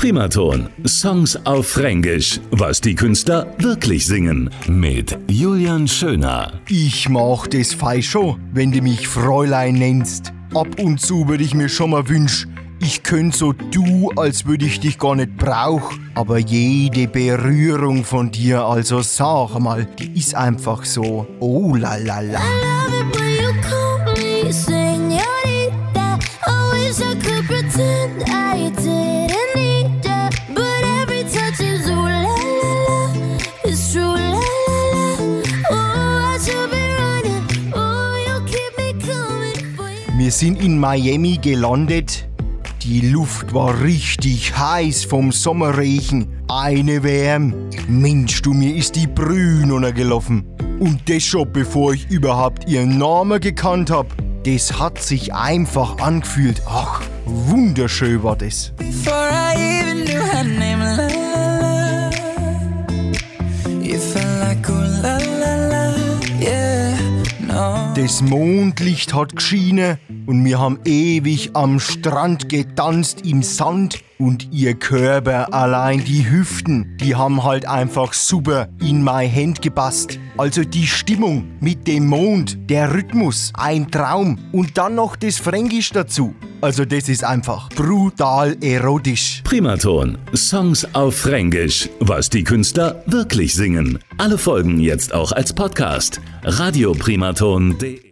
Primaton. Songs auf Fränkisch. Was die Künstler wirklich singen. Mit Julian Schöner. Ich mach das fei schon, wenn du mich Fräulein nennst. Ab und zu würde ich mir schon mal wünschen, ich könnte so du, als würde ich dich gar nicht brauch. Aber jede Berührung von dir, also sag mal, die ist einfach so. Oh la la la. I love Wir sind in Miami gelandet. Die Luft war richtig heiß vom Sommerregen. Eine Wärm. Mensch, du, mir ist die Brühen runtergelaufen. Und das schon bevor ich überhaupt ihren Namen gekannt hab. Das hat sich einfach angefühlt. Ach, wunderschön war das. Das Mondlicht hat geschienen und wir haben ewig am Strand getanzt im Sand und ihr Körper, allein die Hüften, die haben halt einfach super in mein Hand gepasst. Also die Stimmung mit dem Mond, der Rhythmus, ein Traum und dann noch das Fränkisch dazu. Also das ist einfach brutal erotisch. Primaton. Songs auf Fränkisch. Was die Künstler wirklich singen. Alle Folgen jetzt auch als Podcast. Radioprimaton.de